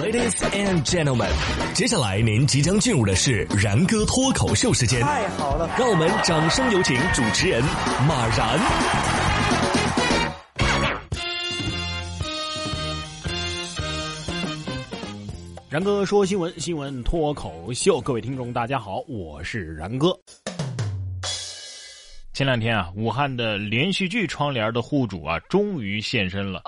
Ladies and gentlemen，接下来您即将进入的是然哥脱口秀时间。太好了，让我们掌声有请主持人马然。然哥说新闻，新闻脱口秀，各位听众大家好，我是然哥。前两天啊，武汉的连续剧窗帘的户主啊，终于现身了。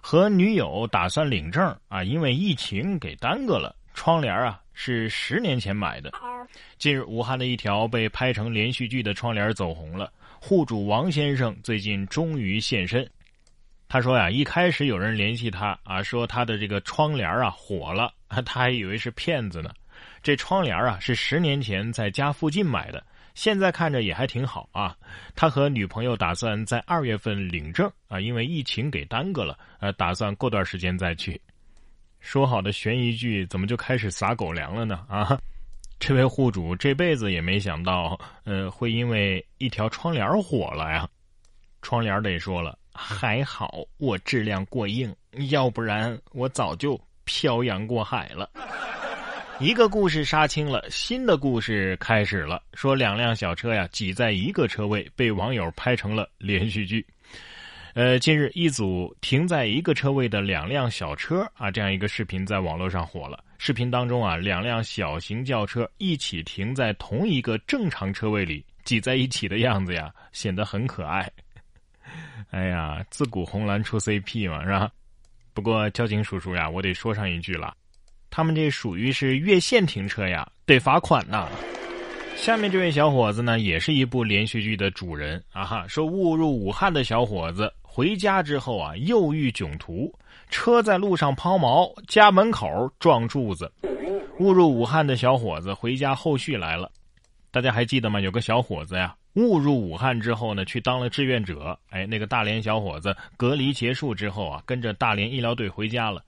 和女友打算领证啊，因为疫情给耽搁了。窗帘啊是十年前买的。近日，武汉的一条被拍成连续剧的窗帘走红了。户主王先生最近终于现身。他说呀，一开始有人联系他啊，说他的这个窗帘啊火了，他还以为是骗子呢。这窗帘啊是十年前在家附近买的。现在看着也还挺好啊，他和女朋友打算在二月份领证啊，因为疫情给耽搁了，呃，打算过段时间再去。说好的悬疑剧怎么就开始撒狗粮了呢？啊，这位户主这辈子也没想到，呃，会因为一条窗帘火了呀。窗帘得说了，还好我质量过硬，要不然我早就漂洋过海了。一个故事杀青了，新的故事开始了。说两辆小车呀挤在一个车位，被网友拍成了连续剧。呃，近日一组停在一个车位的两辆小车啊，这样一个视频在网络上火了。视频当中啊，两辆小型轿车一起停在同一个正常车位里，挤在一起的样子呀，显得很可爱。哎呀，自古红蓝出 CP 嘛，是吧？不过交警叔叔呀，我得说上一句了。他们这属于是越线停车呀，得罚款呐。下面这位小伙子呢，也是一部连续剧的主人啊哈。说误入武汉的小伙子回家之后啊，又遇囧途，车在路上抛锚，家门口撞柱子。误入武汉的小伙子回家后续来了，大家还记得吗？有个小伙子呀，误入武汉之后呢，去当了志愿者。哎，那个大连小伙子隔离结束之后啊，跟着大连医疗队回家了。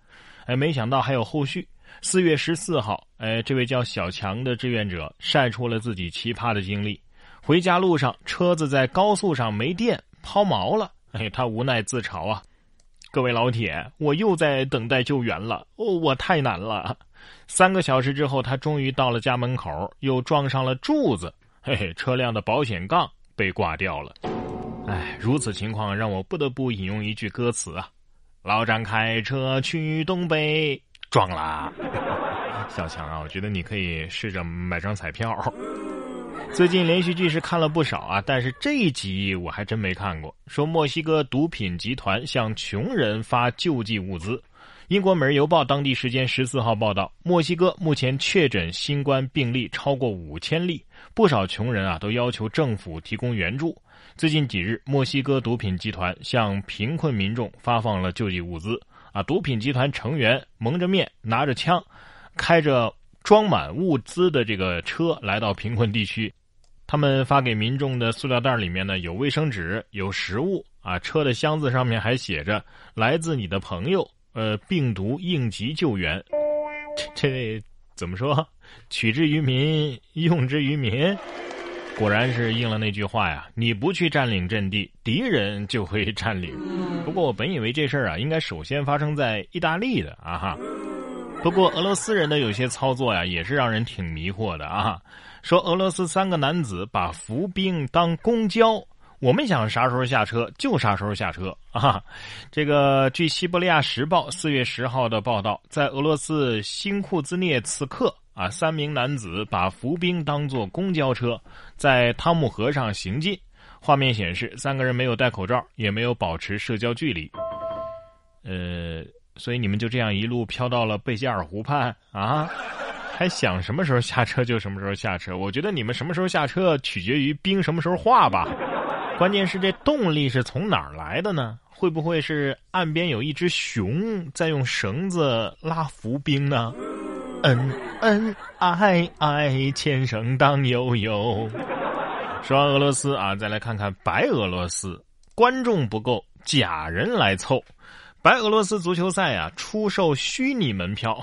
哎，没想到还有后续。四月十四号，哎，这位叫小强的志愿者晒出了自己奇葩的经历：回家路上，车子在高速上没电，抛锚了。哎，他无奈自嘲啊：“各位老铁，我又在等待救援了，哦，我太难了。”三个小时之后，他终于到了家门口，又撞上了柱子，嘿嘿，车辆的保险杠被挂掉了。哎，如此情况让我不得不引用一句歌词啊：“老张开车去东北。”撞啦，小强啊，我觉得你可以试着买张彩票。最近连续剧是看了不少啊，但是这一集我还真没看过。说墨西哥毒品集团向穷人发救济物资。英国《每日邮报》当地时间十四号报道，墨西哥目前确诊新冠病例超过五千例，不少穷人啊都要求政府提供援助。最近几日，墨西哥毒品集团向贫困民众发放了救济物资。啊！毒品集团成员蒙着面，拿着枪，开着装满物资的这个车来到贫困地区。他们发给民众的塑料袋里面呢，有卫生纸，有食物。啊，车的箱子上面还写着“来自你的朋友”。呃，病毒应急救援。这怎么说？取之于民，用之于民。果然是应了那句话呀！你不去占领阵地，敌人就会占领。不过我本以为这事儿啊，应该首先发生在意大利的啊哈。不过俄罗斯人的有些操作呀，也是让人挺迷惑的啊。说俄罗斯三个男子把伏兵当公交，我们想啥时候下车就啥时候下车啊。这个据《西伯利亚时报》四月十号的报道，在俄罗斯新库兹涅茨克。啊！三名男子把伏兵当作公交车，在汤姆河上行进。画面显示，三个人没有戴口罩，也没有保持社交距离。呃，所以你们就这样一路飘到了贝加尔湖畔啊？还想什么时候下车就什么时候下车？我觉得你们什么时候下车取决于冰什么时候化吧。关键是这动力是从哪儿来的呢？会不会是岸边有一只熊在用绳子拉浮冰呢？恩恩爱爱，前生当悠悠。说完俄罗斯啊，再来看看白俄罗斯，观众不够，假人来凑。白俄罗斯足球赛啊，出售虚拟门票，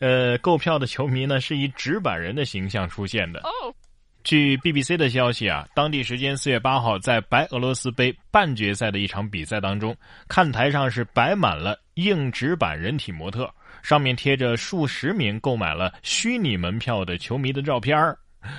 呃，购票的球迷呢是以纸板人的形象出现的。据 BBC 的消息啊，当地时间四月八号，在白俄罗斯杯半决赛的一场比赛当中，看台上是摆满了硬纸板人体模特。上面贴着数十名购买了虚拟门票的球迷的照片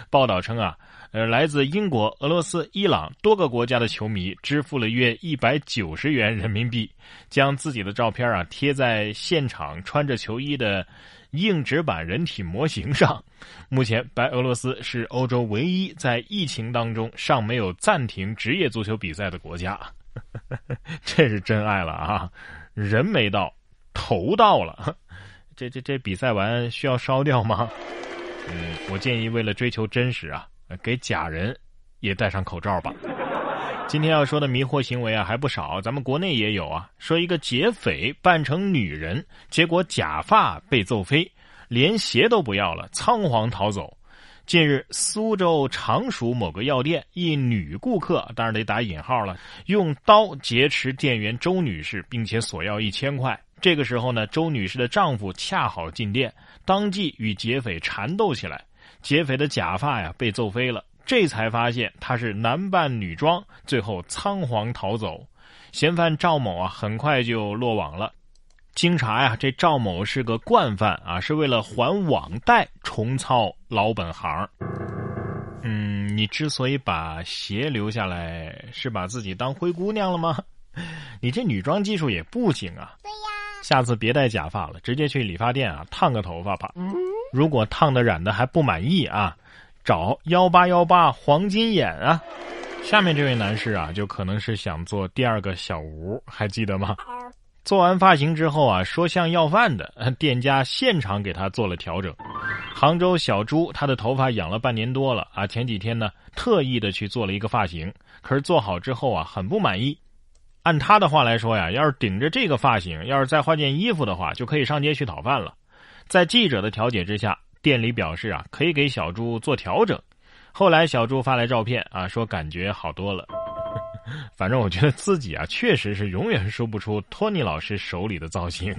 报道称啊，呃，来自英国、俄罗斯、伊朗多个国家的球迷支付了约一百九十元人民币，将自己的照片啊贴在现场穿着球衣的硬纸板人体模型上。目前，白俄罗斯是欧洲唯一在疫情当中尚没有暂停职业足球比赛的国家。这是真爱了啊！人没到，头到了。这这这比赛完需要烧掉吗？嗯，我建议为了追求真实啊，给假人也戴上口罩吧。今天要说的迷惑行为啊还不少，咱们国内也有啊。说一个劫匪扮成女人，结果假发被揍飞，连鞋都不要了，仓皇逃走。近日，苏州常熟某个药店，一女顾客，当然得打引号了，用刀劫持店员周女士，并且索要一千块。这个时候呢，周女士的丈夫恰好进店，当即与劫匪缠斗起来，劫匪的假发呀被揍飞了，这才发现他是男扮女装，最后仓皇逃走。嫌犯赵某啊，很快就落网了。经查呀，这赵某是个惯犯啊，是为了还网贷重操老本行。嗯，你之所以把鞋留下来，是把自己当灰姑娘了吗？你这女装技术也不行啊。对呀，下次别戴假发了，直接去理发店啊烫个头发吧。如果烫的染的还不满意啊，找幺八幺八黄金眼啊。下面这位男士啊，就可能是想做第二个小吴，还记得吗？做完发型之后啊，说像要饭的 店家现场给他做了调整。杭州小朱，他的头发养了半年多了啊，前几天呢特意的去做了一个发型，可是做好之后啊很不满意。按他的话来说呀，要是顶着这个发型，要是再换件衣服的话，就可以上街去讨饭了。在记者的调解之下，店里表示啊可以给小猪做调整。后来小猪发来照片啊，说感觉好多了。反正我觉得自己啊，确实是永远说不出托尼老师手里的造型。